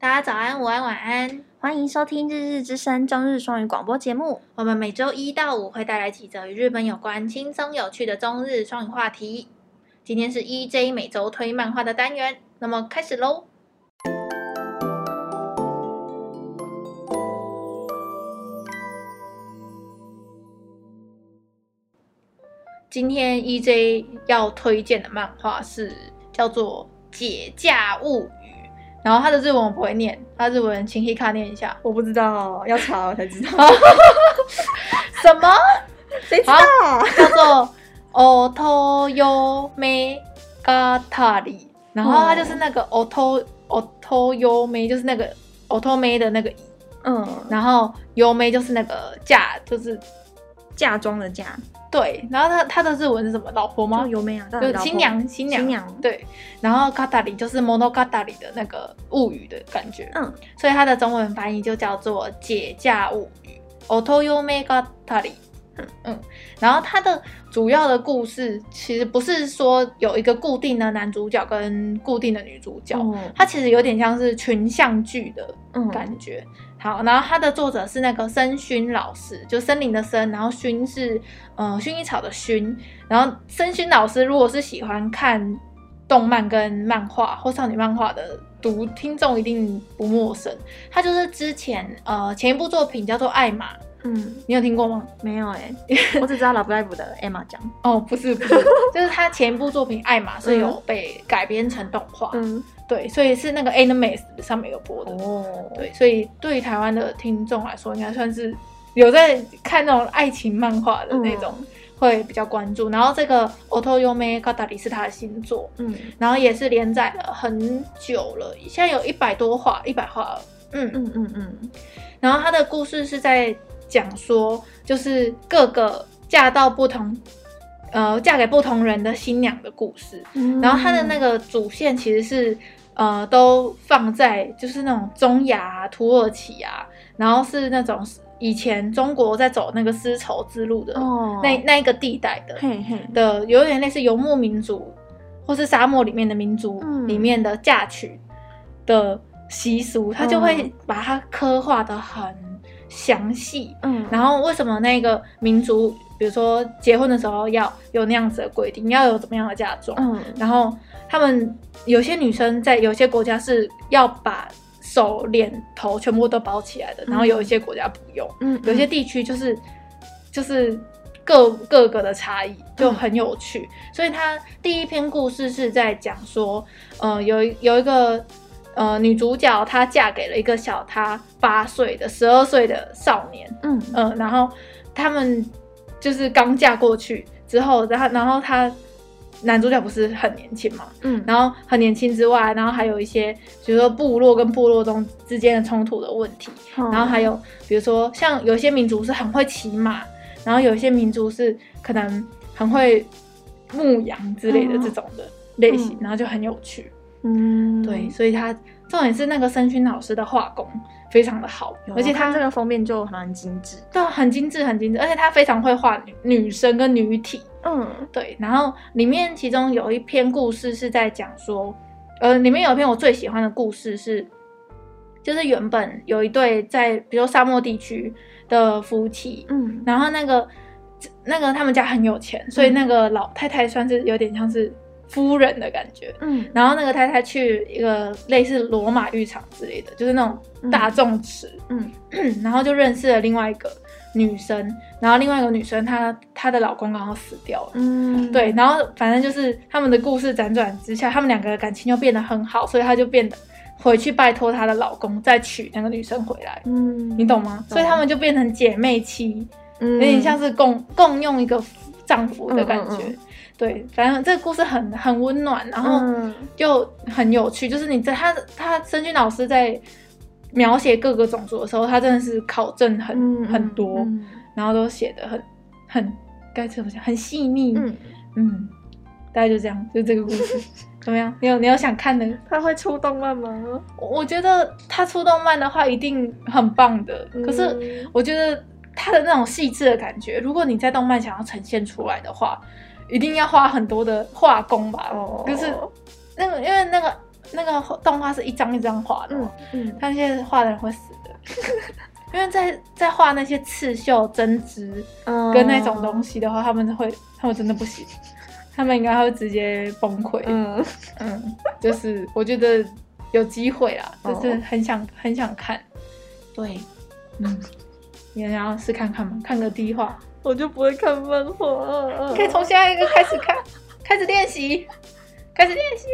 大家早安、午安、晚安，欢迎收听《日日之声》中日双语广播节目。我们每周一到五会带来几则与日本有关、轻松有趣的中日双语话题。今天是 EJ 每周推漫画的单元，那么开始喽。今天 EJ 要推荐的漫画是叫做《解嫁物语》，然后他的日文我不会念，他日文请 Hika 念一下，我不知道，要查我才知道。什么？谁知道？叫做 Otoyome Gatari，然后它就是那个 Oto Otoyome，就是那个 Otome 的那个，嗯，然后 Yome 就是那个嫁，就是嫁妆的嫁。对，然后他他的日文是什么？老婆吗？有没有？就新娘，新娘，新娘。对，然后卡塔里就是 monogatari 的那个物语的感觉。嗯，所以它的中文翻译就叫做解嫁物语，otoyome gatari。嗯 嗯，然后它的主要的故事其实不是说有一个固定的男主角跟固定的女主角，嗯、它其实有点像是群像剧的感觉。嗯好，然后它的作者是那个森薰老师，就森林的森，然后薰是呃薰衣草的薰。然后森薰老师如果是喜欢看动漫跟漫画或少女漫画的读听众一定不陌生。他就是之前呃前一部作品叫做《艾玛》，嗯，你有听过吗？没有哎、欸，我只知道 Love Live 的艾玛奖。哦，不是不是，就是他前一部作品《艾玛》是有被改编成动画。嗯。对，所以是那个 Animax 上面有播的哦。对，所以对于台湾的听众来说，应该算是有在看那种爱情漫画的那种，会比较关注。嗯、然后这个 Otoyome Gatari 是他的新作，嗯，然后也是连载了很久了，现在有一百多话，一百话了。嗯嗯嗯嗯。然后他的故事是在讲说，就是各个嫁到不同。呃，嫁给不同人的新娘的故事，嗯、然后它的那个主线其实是。呃，都放在就是那种中亚、啊、土耳其啊，然后是那种以前中国在走那个丝绸之路的那、哦、那一个地带的嘿嘿的，有点类似游牧民族或是沙漠里面的民族里面的嫁娶的习俗，他、嗯、就会把它刻画的很详细。嗯，然后为什么那个民族，比如说结婚的时候要有那样子的规定，要有怎么样的嫁妆？嗯，然后。他们有些女生在有些国家是要把手、脸、头全部都包起来的，然后有一些国家不用。嗯，有些地区就是就是各各个的差异就很有趣。所以他第一篇故事是在讲说，呃，有有一个呃女主角，她嫁给了一个小她八岁的十二岁的少年。嗯。嗯，然后他们就是刚嫁过去之后，然后然后她。男主角不是很年轻嘛，嗯，然后很年轻之外，然后还有一些，比如说部落跟部落中之间的冲突的问题，嗯、然后还有比如说像有些民族是很会骑马，然后有些民族是可能很会牧羊之类的这种的类型，嗯、然后就很有趣，嗯，对，所以他重点是那个申勋老师的画工非常的好，而且他这个封面就蛮精致，对，很精致很精致，而且他非常会画女女生跟女体。嗯，对，然后里面其中有一篇故事是在讲说，呃，里面有一篇我最喜欢的故事是，就是原本有一对在比如说沙漠地区的夫妻，嗯，然后那个那个他们家很有钱，所以那个老太太算是有点像是夫人的感觉，嗯，然后那个太太去一个类似罗马浴场之类的，就是那种大众池，嗯，然后就认识了另外一个。女生，然后另外一个女生，她她的老公刚好死掉了，嗯，对，然后反正就是他们的故事辗转之下，他们两个的感情就变得很好，所以她就变得回去拜托她的老公再娶那个女生回来，嗯，你懂吗？懂。所以他们就变成姐妹妻，嗯，有点像是共共用一个丈夫的感觉，嗯嗯嗯，对，反正这个故事很很温暖，然后就很有趣，就是你在他他申军老师在。描写各个种族的时候，他真的是考证很、嗯、很多，嗯、然后都写的很很该怎么讲，很细腻。嗯嗯，大概就这样，就这个故事 怎么样？你有你有想看的？他会出动漫吗？我觉得他出动漫的话一定很棒的。嗯、可是我觉得他的那种细致的感觉，如果你在动漫想要呈现出来的话，一定要花很多的画工吧。哦，就是那个因为那个。那个动画是一张一张画的，嗯嗯，他那些画的人会死的，因为在在画那些刺绣针织跟那种东西的话，他们会他们真的不行，他们应该会直接崩溃，嗯。嗯，就是我觉得有机会啦，就是很想很想看，对，嗯，你想要试看看吗？看个第一话，我就不会看漫画，可以从现在一个开始看，开始练习，开始练习。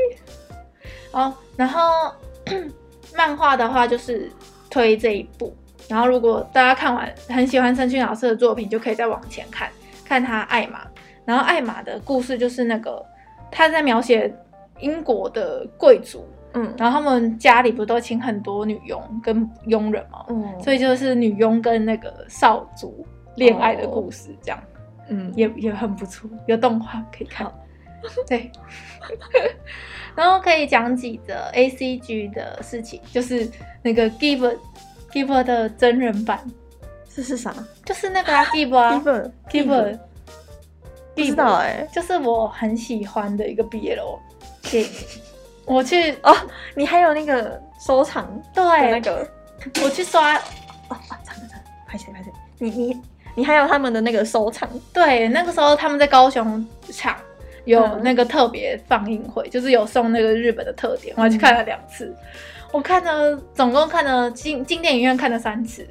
哦，然后 漫画的话就是推这一部，然后如果大家看完很喜欢森薰老师的作品，就可以再往前看看他艾玛。然后艾玛的故事就是那个他在描写英国的贵族，嗯，然后他们家里不都请很多女佣跟佣人嘛，嗯，所以就是女佣跟那个少主恋爱的故事，这样，嗯，也也很不错，有动画可以看，对。然后可以讲几个 A C G 的事情，就是那个 Giver Giver 的真人版，这是啥？就是那个 Giver 啊，Giver Giver，不知道哎，就是我很喜欢的一个 BL 电影。我去哦，你还有那个收藏？对，那个。我去刷，哦哦，真的真的，拍起来拍起来，你你你还有他们的那个收藏？对，那个时候他们在高雄场。有那个特别放映会，嗯、就是有送那个日本的特点，我还去看了两次。嗯、我看了，总共看了进进电影院看了三次，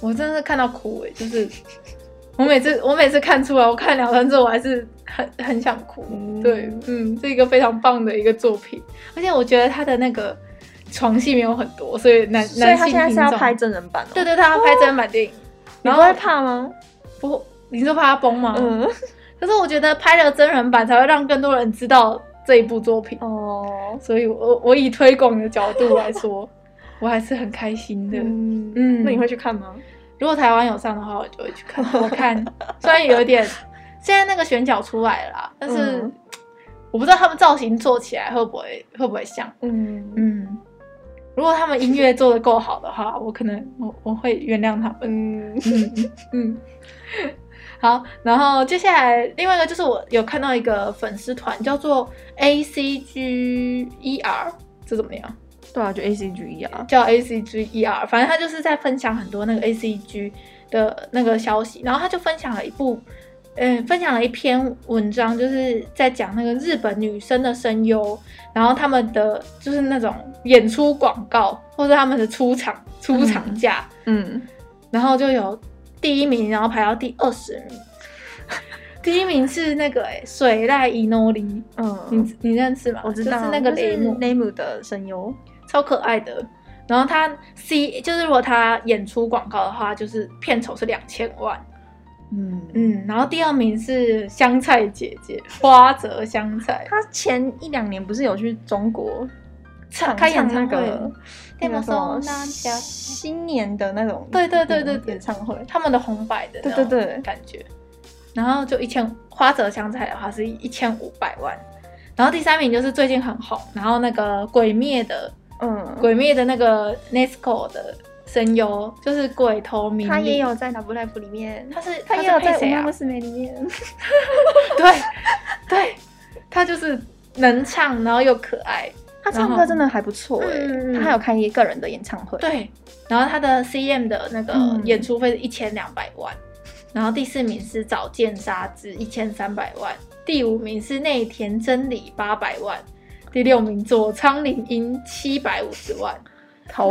我真的是看到哭哎！就是 我每次我每次看出来，我看两三次，我还是很很想哭。嗯对，嗯，是一个非常棒的一个作品，而且我觉得他的那个床戏没有很多，所以男男性他现在是要拍真人版，对对，他要拍真人版电影，你不会怕吗？不，你是怕他崩吗？嗯。可是我觉得拍了真人版才会让更多人知道这一部作品哦，oh. 所以我我以推广的角度来说，我还是很开心的。嗯，嗯，那你会去看吗？如果台湾有上的话，我就会去看。我看虽然有点，现在那个选角出来了啦，但是我不知道他们造型做起来会不会会不会像。嗯嗯，如果他们音乐做的够好的话，我可能我我会原谅他们。嗯嗯嗯。好，然后接下来另外一个就是我有看到一个粉丝团叫做 A C G E R，这怎么样？对啊，就 A C G E R，叫 A C G E R，反正他就是在分享很多那个 A C G 的那个消息，然后他就分享了一部，嗯，分享了一篇文章，就是在讲那个日本女生的声优，然后他们的就是那种演出广告或者他们的出场出场价，嗯，嗯，然后就有。第一名，然后排到第二十名。第一名是那个哎，水濑伊诺里，嗯，你你认识吗？我知道，就是那个雷姆雷姆的声优，超可爱的。然后他 C 就是如果他演出广告的话，就是片酬是两千万。嗯。嗯。然后第二名是香菜姐姐花泽香菜，她前一两年不是有去中国唱开演唱会？那种新年的那种，对对对对演唱会，他们的红白的，对对对。感觉，然后就一千花泽香菜的话是一千五百万，然后第三名就是最近很红，然后那个鬼灭的，嗯，鬼灭的那个 Nesco 的声优就是鬼头明，他也有在 Love life 里面，他是他也有在《乌木斯美》里面，对对，他就是能唱，然后又可爱。他唱歌真的还不错哎，嗯、他还有开一个人的演唱会。对，然后他的 CM 的那个演出费是一千两百万，嗯、然后第四名是早见沙织一千三百万，第五名是内田真理八百万，第六名佐仓绫音七百五十万，好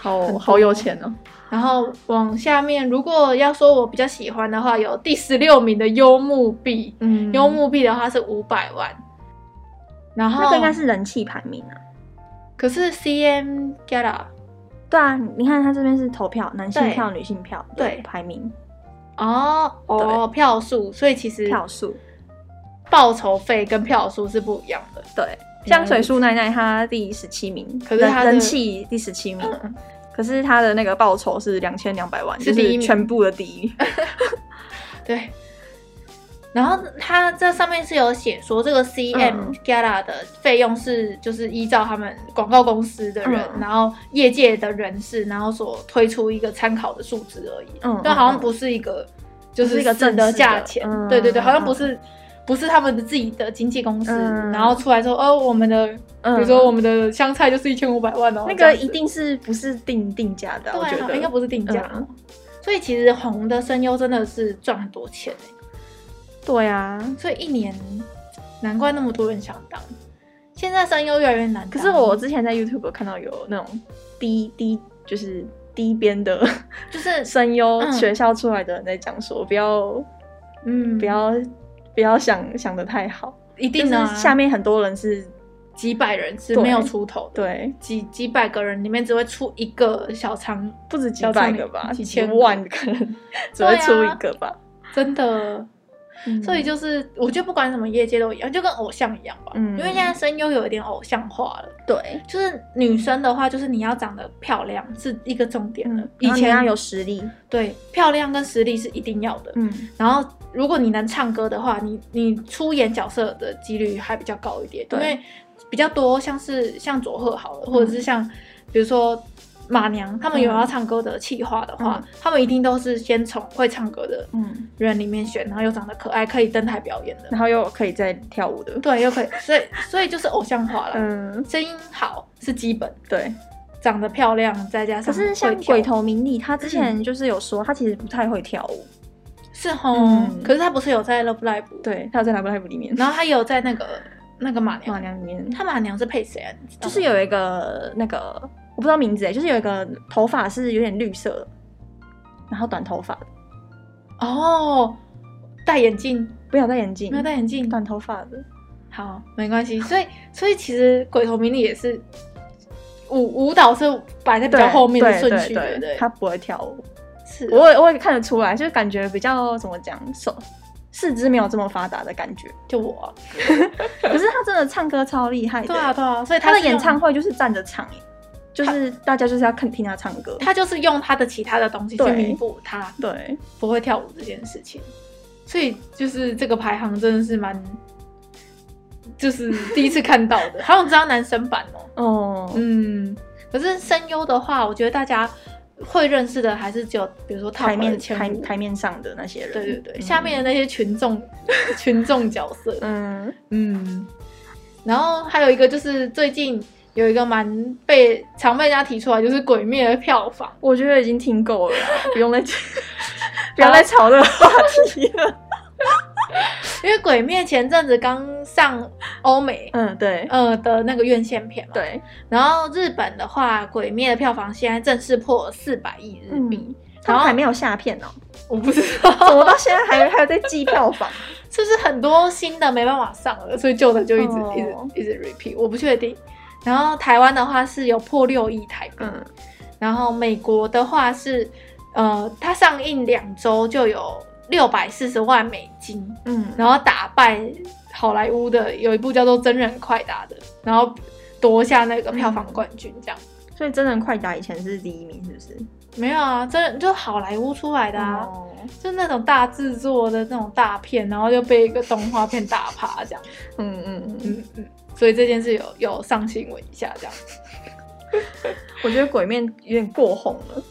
好好有钱哦。然后往下面，如果要说我比较喜欢的话，有第十六名的幽木币，嗯，幽木币的话是五百万。然后那个应该是人气排名啊，可是 CM Gala，对啊，你看他这边是投票，男性票、女性票，对。排名，哦哦票数，所以其实票数。报酬费跟票数是不一样的。对，香水树奈奈他第十七名，可是她人气第十七名，可是他的那个报酬是两千两百万，是第一全部的第一，对。然后他这上面是有写说，这个 CM Gala 的费用是就是依照他们广告公司的人，嗯、然后业界的人士，然后所推出一个参考的数字而已。嗯，但好像不是一个，就是一个正的价钱。对对对，好像不是不是他们的自己的经纪公司，嗯、然后出来说，哦，我们的，比如说我们的香菜就是一千五百万哦，那个一定是不是定定价的？对、啊，我觉得应该不是定价。嗯、所以其实红的声优真的是赚很多钱。对啊，所以一年难怪那么多人想当。现在声优越来越难。可是我之前在 YouTube 看到有那种低低就是低边的，就是声优学校出来的人在讲说，不要，嗯，不要。不要想想的太好，一定呢。下面很多人是几百人是没有出头的，对，几几百个人里面只会出一个小仓，不止几百个吧，几千万可能 只会出一个吧，真的。所以就是，我觉得不管什么业界都一样，就跟偶像一样吧。嗯，因为现在声优有一点偶像化了。对，就是女生的话，就是你要长得漂亮是一个重点了。以前要有实力，对，漂亮跟实力是一定要的。嗯，然后。如果你能唱歌的话，你你出演角色的几率还比较高一点，对。因为比较多像是像佐贺好了，嗯、或者是像比如说马娘，他们有要唱歌的企划的话，嗯、他们一定都是先从会唱歌的人里面选，然后又长得可爱，可以登台表演的，然后又可以再跳舞的，对，又可以，所以所以就是偶像化了。嗯，声音好是基本，对，长得漂亮再加上，可是像鬼头明里，他之前就是有说他其实不太会跳舞。是哦，嗯、可是他不是有在 Love Live？对，他有在 Love Live 里面，然后他有在那个那个马娘马娘里面。他马娘是配谁啊？就是有一个那个我不知道名字哎，就是有一个头发是有点绿色，然后短头发的。哦，戴眼镜？不要戴眼镜，没有戴眼镜，短头发的。好，没关系。所以所以其实鬼头明里也是舞舞蹈是摆在比较后面的顺序，对对对，他不会跳舞。我也我也看得出来，就是感觉比较怎么讲，手四肢没有这么发达的感觉。就我、啊，可是他真的唱歌超厉害的。对啊对啊，所以他的演唱会就是站着唱，就是大家就是要看听他唱歌。他就是用他的其他的东西去弥补他对不会跳舞这件事情。所以就是这个排行真的是蛮，就是第一次看到的，好像知道男生版哦。哦，嗯，可是声优的话，我觉得大家。会认识的还是只有，比如说台面台台面上的那些人，对对对，嗯、下面的那些群众 群众角色，嗯。嗯，然后还有一个就是最近有一个蛮被常被人家提出来，就是《鬼灭》的票房，我觉得已经听够了，不用再 不要再吵这个话题了。因为《鬼灭》前阵子刚上欧美，嗯，对，呃的那个院线片嘛，对。然后日本的话，《鬼灭》的票房现在正式破四百亿日币，他们还没有下片哦，我不知道，怎么到现在还还有在计票房？就是很多新的没办法上了，所以旧的就一直一直一直 repeat，我不确定。然后台湾的话是有破六亿台币，嗯。然后美国的话是，呃，它上映两周就有。六百四十万美金，嗯，然后打败好莱坞的有一部叫做《真人快打》的，然后夺下那个票房冠军，这样。所以《真人快打》以前是第一名，是不是？没有啊，真人就好莱坞出来的啊，哦、就那种大制作的那种大片，然后就被一个动画片打趴这样。嗯嗯嗯嗯嗯，所以这件事有有上新闻一下这样。我觉得《鬼面》有点过红了。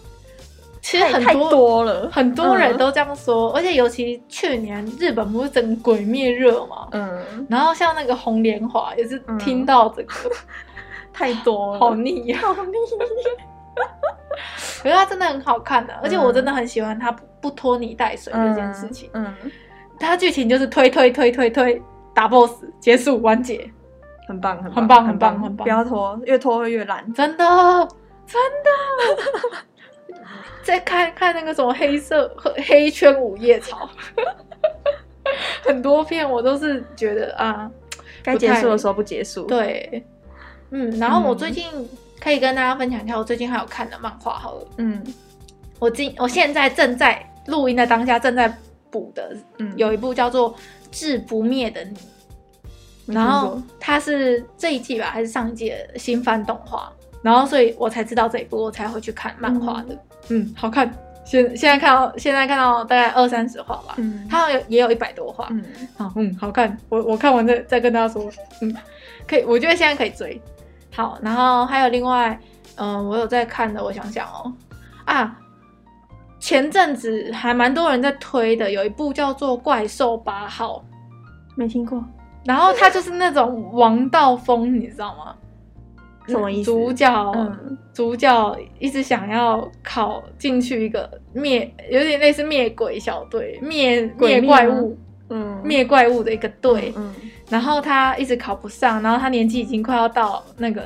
其实很多了，很多人都这样说，嗯、而且尤其去年日本不是整个鬼灭热嘛，嗯，然后像那个红莲华也是听到这个、嗯、太多了，好腻呀，好腻。可是它真的很好看的，而且我真的很喜欢它不不拖泥带水这件事情。嗯，它剧情就是推推推推推打 boss 结束完结，很棒很很棒很棒很棒，不要拖，越拖会越烂，真的真的。再看看那个什么黑色黑圈午夜草，很多片我都是觉得啊，该结束的时候不结束。对，嗯，然后我最近可以跟大家分享一下，我最近还有看的漫画，好了，嗯，我今我现在正在录音的当下正在补的，嗯，有一部叫做《至不灭的你》，然后它是这一季吧，还是上一季的新番动画，然后所以我才知道这一部，我才会去看漫画的。嗯，好看。现现在看到现在看到大概二三十话吧，嗯，它有也有一百多话，嗯，好，嗯，好看。我我看完再再跟大家说，嗯，可以，我觉得现在可以追。好，然后还有另外，嗯、呃，我有在看的，我想想哦，啊，前阵子还蛮多人在推的，有一部叫做《怪兽八号》，没听过。然后他就是那种王道风，你知道吗？什么意思？主角，嗯、主角一直想要考进去一个灭，有点类似灭鬼小队，灭灭怪物，嗯，灭怪物的一个队。嗯，然后他一直考不上，然后他年纪已经快要到那个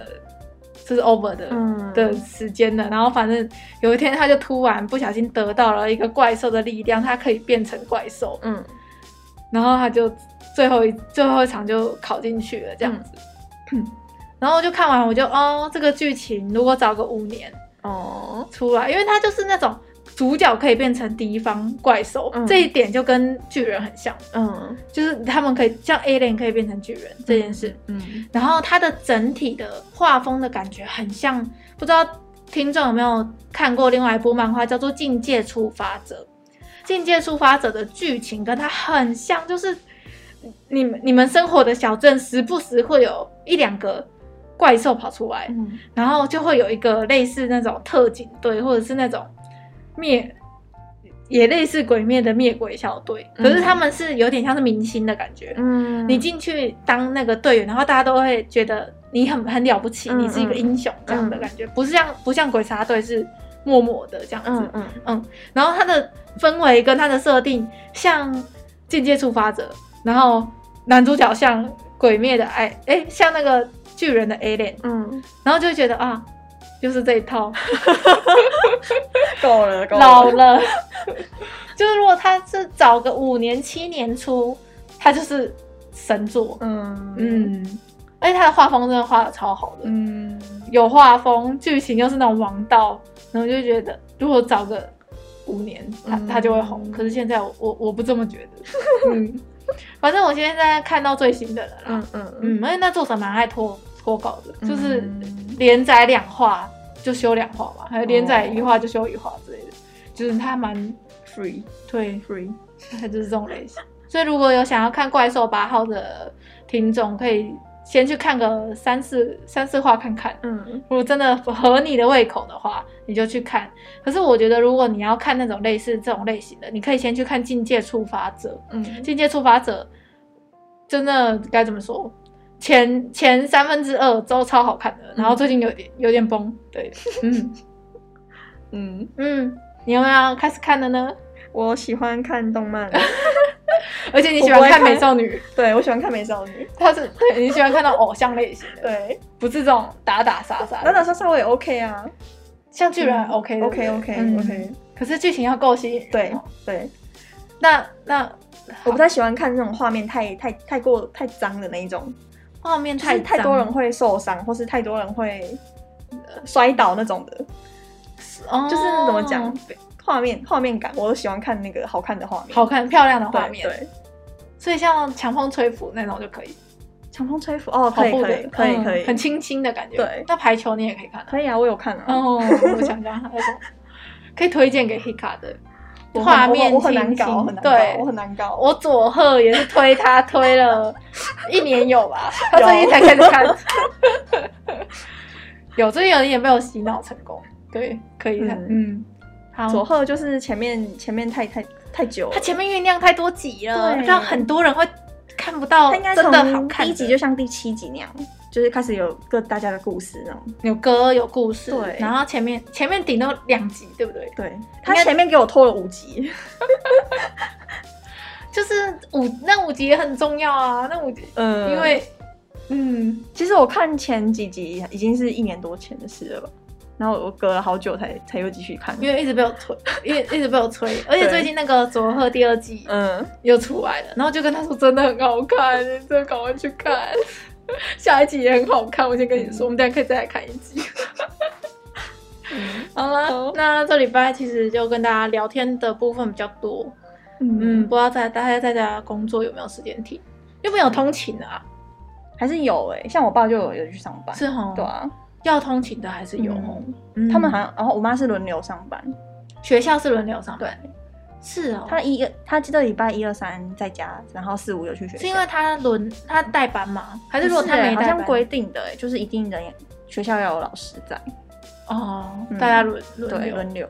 就是 over 的、嗯、的时间了。然后反正有一天，他就突然不小心得到了一个怪兽的力量，他可以变成怪兽。嗯，然后他就最后一最后一场就考进去了，这样子。嗯然后就看完，我就哦，这个剧情如果找个五年哦。出来，因为它就是那种主角可以变成敌方怪兽，嗯、这一点就跟巨人很像，嗯，就是他们可以像 Alien 可以变成巨人这件事，嗯，嗯。然后它的整体的画风的感觉很像，不知道听众有没有看过另外一部漫画叫做《境界触发者》，《境界触发者》的剧情跟它很像，就是你们你们生活的小镇时不时会有一两个。怪兽跑出来，嗯、然后就会有一个类似那种特警队，或者是那种灭，也类似鬼灭的灭鬼小队。嗯、可是他们是有点像是明星的感觉。嗯，你进去当那个队员，然后大家都会觉得你很很了不起，嗯、你是一个英雄这样的感觉，嗯、不是像不像鬼杀队是默默的这样子。嗯嗯，嗯，然后它的氛围跟它的设定像间接触发者，然后男主角像鬼灭的爱，哎，像那个。巨人的 Alien，嗯，然后就觉得啊，就是这一套，够了，够了，老了。就是如果他是早个五年、七年出，他就是神作，嗯。嗯，而且他的画风真的画的超好的，嗯，有画风，剧情又是那种王道，然后就觉得如果早个五年，他、嗯、他就会红。可是现在我我，我不这么觉得，嗯，反正我现在看到最新的了啦，嗯嗯嗯，而且那作者蛮爱拖。脱稿的，就是连载两话就休两话嘛，还有连载一话就休一话之类的，就是他蛮 free，对 free，他就是这种类型。所以如果有想要看怪兽八号的听众，可以先去看个三四三四话看看。嗯，如果真的合你的胃口的话，你就去看。可是我觉得，如果你要看那种类似这种类型的，你可以先去看《境界触发者》。嗯，《境界触发者》真的该怎么说？前前三分之二都超好看的，然后最近有点有点崩，对，嗯。嗯。嗯，你有没有开始看的呢？我喜欢看动漫，而且你喜欢看美少女，对，我喜欢看美少女，她是对，你喜欢看到偶像类型的，对，不是这种打打杀杀，打打杀杀我也 OK 啊，像巨人 OK OK OK OK，可是剧情要够吸引，对对，那那我不太喜欢看这种画面太太太过太脏的那一种。画面太太多人会受伤，或是太多人会摔倒那种的，哦、就是怎么讲，画面画面感，我都喜欢看那个好看的画面，好看漂亮的画面。对，对所以像强风吹拂那种就可以，强风吹拂？哦，可以可以可以可以，很轻轻的感觉。对，那排球你也可以看，可以啊，我有看啊。哦，我想想，可以推荐给 Hika 的。画面清新，对，我很难搞。我佐贺也是推他推了一年有吧，他最近才开始看。有最近有一点被我洗脑成功，对，可以看。嗯，好。佐贺就是前面前面太太太久，他前面酝酿太多集了，让很多人会看不到真的好看。第一集就像第七集那样。就是开始有个大家的故事那种，有歌有故事，对。然后前面前面顶多两集，对不对？对。他前面给我拖了五集，就是五那五集也很重要啊，那五集，嗯，因为嗯，其实我看前几集已经是一年多前的事了吧，然后我隔了好久才才又继续看，因为一直被我催，因为一直被我催，而且最近那个佐贺第二季嗯又出来了，然后就跟他说真的很好看，你真的赶快去看。下一集也很好看，我先跟你说，嗯、我们等下可以再来看一集。嗯、好了，那这礼拜其实就跟大家聊天的部分比较多。嗯，嗯，不知道在大家在家工作有没有时间听？有没有通勤啊？还是有哎、欸，像我爸就有有去上班。是哦，对啊，要通勤的还是有。嗯、他们好像，然后我妈是轮流上班，学校是轮流上班。对。是哦，他一个他记得礼拜一二三在家，然后四五有去学校。是因为他轮他代班吗？还是如果他没带班？好像规定的，就是一定的学校要有老师在。哦，大家轮轮对轮流。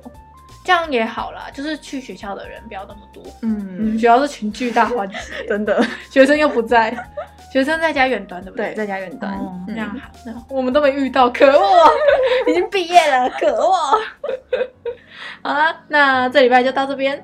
这样也好啦，就是去学校的人不要那么多。嗯，学校是群聚大欢喜，真的，学生又不在，学生在家远端，对不对？对，在家远端，这样好。我们都没遇到，可恶，已经毕业了，可恶。好了，那这礼拜就到这边。